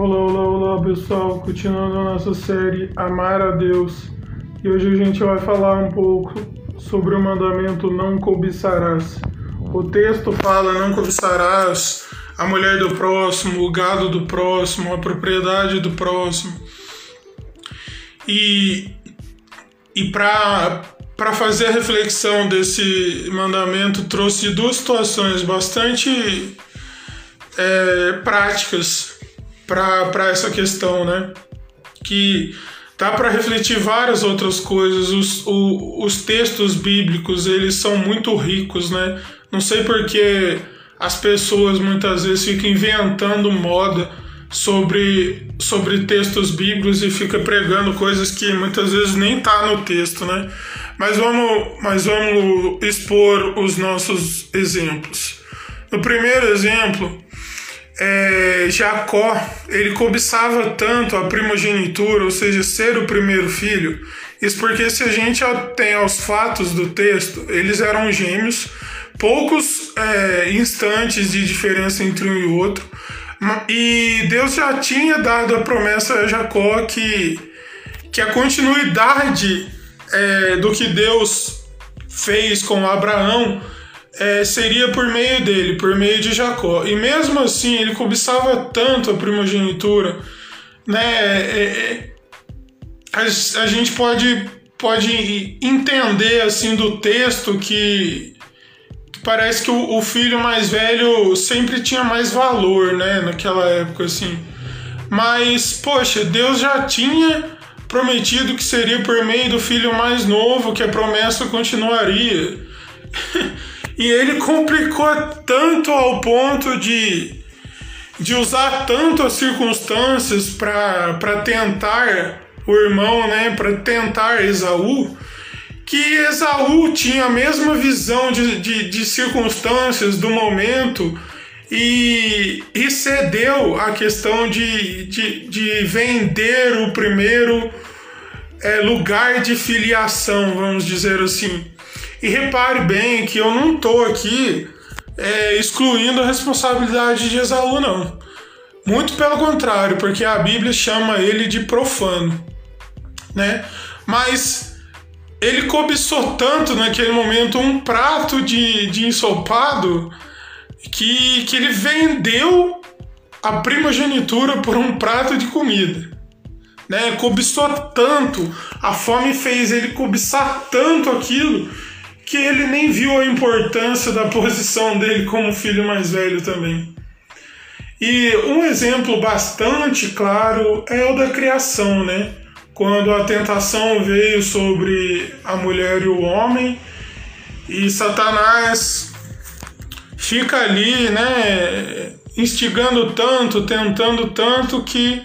Olá, olá, olá pessoal, continuando a nossa série Amar a Deus. E hoje a gente vai falar um pouco sobre o mandamento não cobiçarás. O texto fala não cobiçarás a mulher do próximo, o gado do próximo, a propriedade do próximo. E, e para fazer a reflexão desse mandamento, trouxe duas situações bastante é, práticas para essa questão, né? Que dá para refletir várias outras coisas. Os, o, os textos bíblicos eles são muito ricos, né? Não sei porque as pessoas muitas vezes ficam inventando moda sobre, sobre textos bíblicos e fica pregando coisas que muitas vezes nem tá no texto, né? Mas vamos, mas vamos expor os nossos exemplos. No primeiro exemplo, é, Jacó ele cobiçava tanto a primogenitura, ou seja, ser o primeiro filho. Isso porque se a gente tem os fatos do texto, eles eram gêmeos, poucos é, instantes de diferença entre um e outro. E Deus já tinha dado a promessa a Jacó que, que a continuidade é, do que Deus fez com Abraão é, seria por meio dele, por meio de Jacó. E mesmo assim, ele cobiçava tanto a primogenitura, né? É, é a, a, gente pode, pode entender assim do texto que, parece que o, o, filho mais velho sempre tinha mais valor, né? Naquela época, assim. Mas, poxa, Deus já tinha prometido que seria por meio do filho mais novo que a promessa continuaria. e ele complicou tanto ao ponto de, de usar tanto as circunstâncias para tentar o irmão, né, para tentar Esaú, que Esaú tinha a mesma visão de, de, de circunstâncias do momento e, e cedeu a questão de, de, de vender o primeiro é, lugar de filiação, vamos dizer assim. E repare bem que eu não estou aqui é, excluindo a responsabilidade de Esaú, não. Muito pelo contrário, porque a Bíblia chama ele de profano, né? Mas ele cobiçou tanto naquele momento um prato de, de ensopado que, que ele vendeu a primogenitura por um prato de comida. Né? Cobiçou tanto, a fome fez ele cobiçar tanto aquilo que ele nem viu a importância da posição dele como filho mais velho também. E um exemplo bastante claro é o da criação, né? Quando a tentação veio sobre a mulher e o homem, e Satanás fica ali, né, instigando tanto, tentando tanto que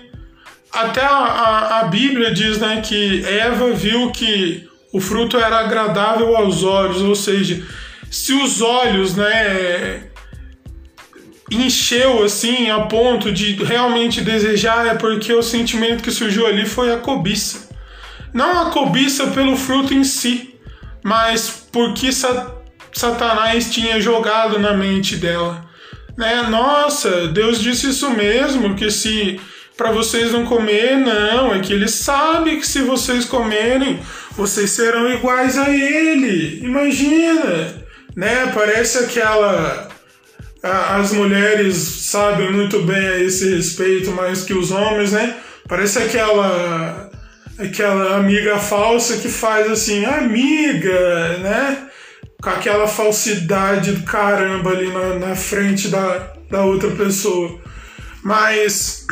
até a, a, Bíblia diz, né, que Eva viu que o fruto era agradável aos olhos, ou seja, se os olhos, né, encheu assim a ponto de realmente desejar é porque o sentimento que surgiu ali foi a cobiça. Não a cobiça pelo fruto em si, mas porque Satanás tinha jogado na mente dela. Né? Nossa, Deus disse isso mesmo, que se para vocês não comer, não, é que ele sabe que se vocês comerem, vocês serão iguais a ele. Imagina, né? Parece aquela as mulheres sabem muito bem a esse respeito mais que os homens, né? Parece aquela aquela amiga falsa que faz assim, amiga, né? com aquela falsidade do caramba ali na, na frente da, da outra pessoa. Mas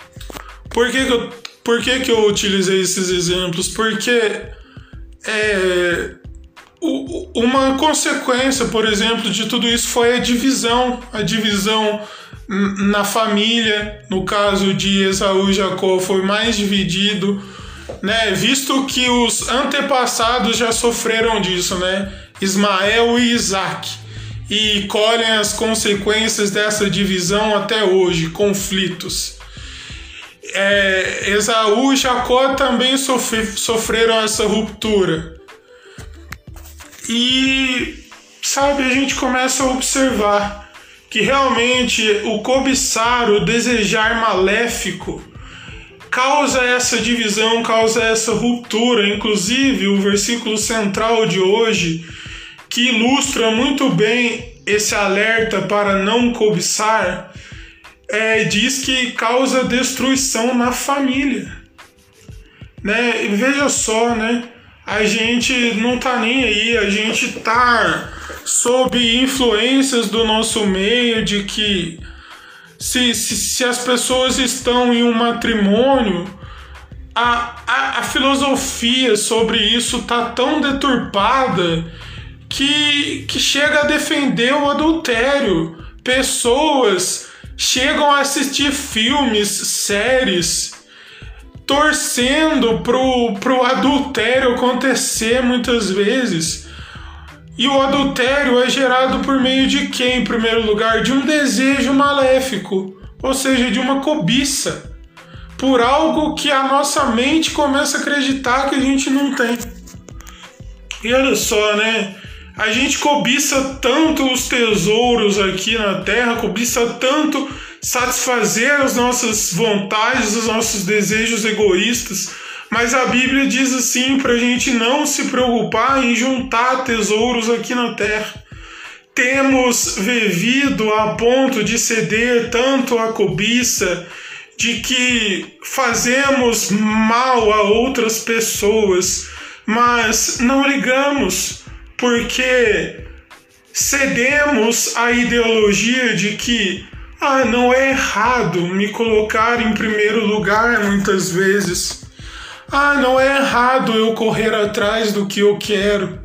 por que, que, eu, por que, que eu utilizei esses exemplos? Porque é, uma consequência, por exemplo, de tudo isso foi a divisão, a divisão na família, no caso de Esaú e Jacó foi mais dividido, né? Visto que os antepassados já sofreram disso, né? Ismael e Isaac, e colhem as consequências dessa divisão até hoje, conflitos. É, Esaú e Jacó também sofre, sofreram essa ruptura. E, sabe, a gente começa a observar que realmente o cobiçar, o desejar maléfico, causa essa divisão, causa essa ruptura. Inclusive, o versículo central de hoje, que ilustra muito bem esse alerta para não cobiçar, é, diz que causa destruição na família. Né? E veja só, né? A gente não tá nem aí, a gente tá sob influências do nosso meio de que se, se, se as pessoas estão em um matrimônio, a, a, a filosofia sobre isso tá tão deturpada que, que chega a defender o adultério. Pessoas chegam a assistir filmes, séries, torcendo pro, pro adultério acontecer muitas vezes. E o adultério é gerado por meio de quem, em primeiro lugar? De um desejo maléfico, ou seja, de uma cobiça, por algo que a nossa mente começa a acreditar que a gente não tem. E olha só, né? A gente cobiça tanto os tesouros aqui na terra, cobiça tanto satisfazer as nossas vontades, os nossos desejos egoístas, mas a Bíblia diz assim para a gente não se preocupar em juntar tesouros aqui na terra. Temos vivido a ponto de ceder tanto à cobiça, de que fazemos mal a outras pessoas, mas não ligamos porque cedemos à ideologia de que ah, não é errado me colocar em primeiro lugar muitas vezes. Ah, não é errado eu correr atrás do que eu quero.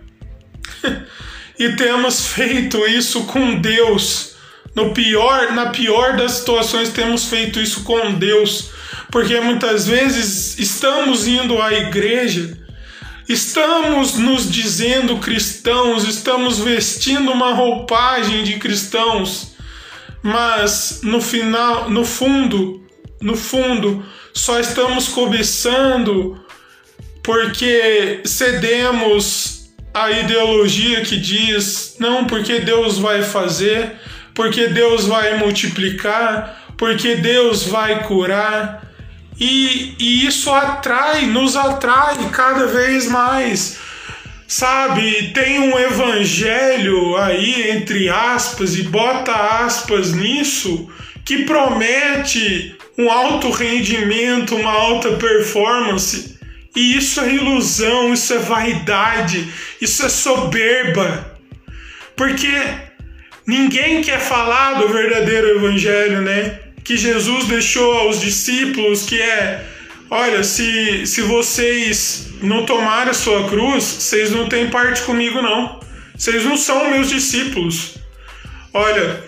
e temos feito isso com Deus. No pior, na pior das situações temos feito isso com Deus, porque muitas vezes estamos indo à igreja Estamos nos dizendo cristãos, estamos vestindo uma roupagem de cristãos, mas no final, no fundo, no fundo, só estamos cobiçando porque cedemos à ideologia que diz não porque Deus vai fazer, porque Deus vai multiplicar, porque Deus vai curar, e, e isso atrai, nos atrai cada vez mais. Sabe, tem um evangelho aí, entre aspas, e bota aspas nisso, que promete um alto rendimento, uma alta performance. E isso é ilusão, isso é vaidade, isso é soberba. Porque ninguém quer falar do verdadeiro evangelho, né? Que Jesus deixou aos discípulos, que é: olha, se, se vocês não tomarem a sua cruz, vocês não têm parte comigo, não. Vocês não são meus discípulos. Olha,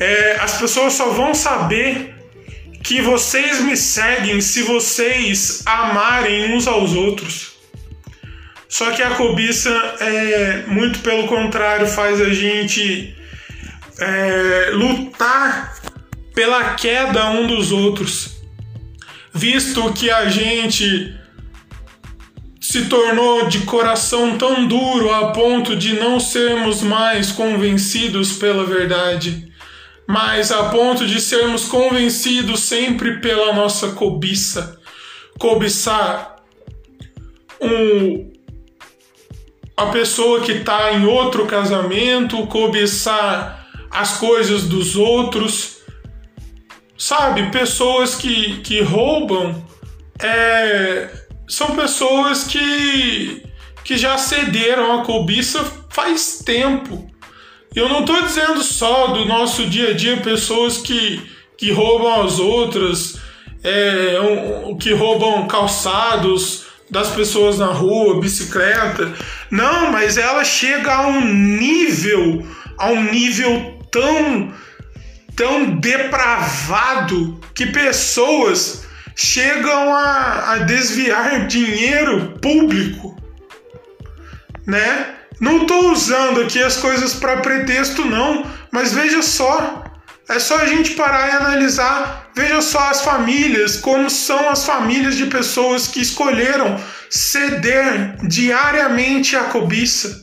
é, as pessoas só vão saber que vocês me seguem se vocês amarem uns aos outros. Só que a cobiça, é, muito pelo contrário, faz a gente é, lutar pela queda um dos outros, visto que a gente se tornou de coração tão duro a ponto de não sermos mais convencidos pela verdade, mas a ponto de sermos convencidos sempre pela nossa cobiça. Cobiçar um, a pessoa que está em outro casamento, cobiçar as coisas dos outros Sabe, pessoas que, que roubam é, são pessoas que, que já cederam a cobiça faz tempo. Eu não estou dizendo só do nosso dia a dia pessoas que, que roubam as outras, é, um, que roubam calçados das pessoas na rua, bicicleta. Não, mas ela chega a um nível, a um nível tão tão depravado que pessoas chegam a, a desviar dinheiro público, né? Não estou usando aqui as coisas para pretexto, não, mas veja só. É só a gente parar e analisar. Veja só as famílias, como são as famílias de pessoas que escolheram ceder diariamente à cobiça.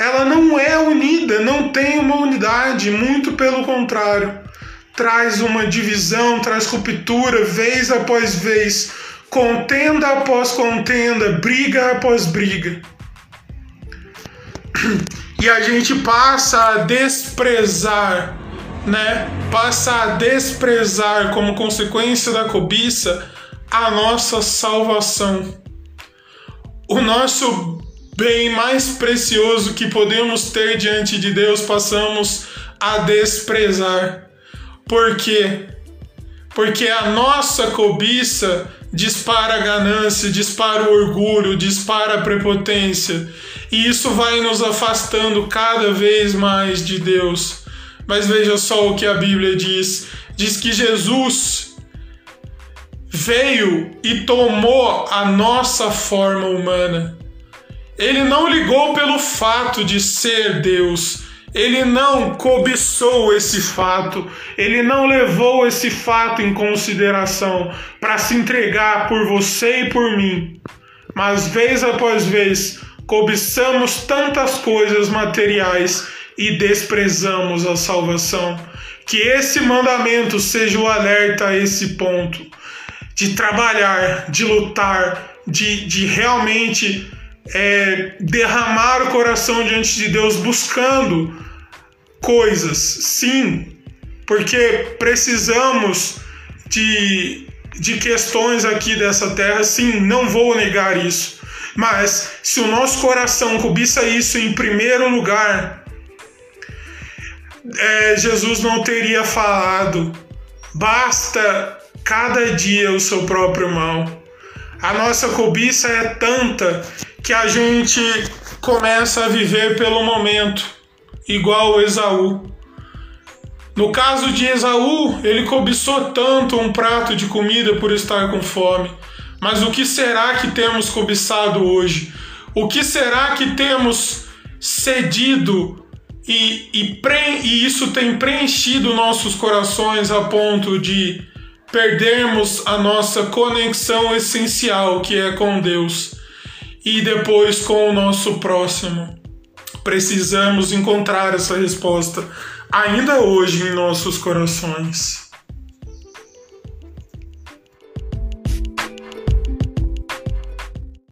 Ela não é unida, não tem uma unidade, muito pelo contrário. Traz uma divisão, traz ruptura, vez após vez, contenda após contenda, briga após briga. E a gente passa a desprezar, né? Passa a desprezar como consequência da cobiça a nossa salvação. O nosso bem mais precioso que podemos ter diante de Deus, passamos a desprezar. Por quê? Porque a nossa cobiça dispara a ganância, dispara o orgulho, dispara a prepotência. E isso vai nos afastando cada vez mais de Deus. Mas veja só o que a Bíblia diz: diz que Jesus veio e tomou a nossa forma humana. Ele não ligou pelo fato de ser Deus. Ele não cobiçou esse fato, ele não levou esse fato em consideração para se entregar por você e por mim. Mas vez após vez, cobiçamos tantas coisas materiais e desprezamos a salvação. Que esse mandamento seja o alerta a esse ponto de trabalhar, de lutar, de, de realmente é, derramar o coração diante de Deus buscando coisas, sim, porque precisamos de, de questões aqui dessa terra, sim, não vou negar isso. Mas se o nosso coração cobiça isso em primeiro lugar, é, Jesus não teria falado, basta cada dia o seu próprio mal. A nossa cobiça é tanta que a gente começa a viver pelo momento, igual Esaú. No caso de Esaú, ele cobiçou tanto um prato de comida por estar com fome. Mas o que será que temos cobiçado hoje? O que será que temos cedido e, e, e isso tem preenchido nossos corações a ponto de perdermos a nossa conexão essencial que é com Deus? e depois com o nosso próximo. Precisamos encontrar essa resposta ainda hoje em nossos corações.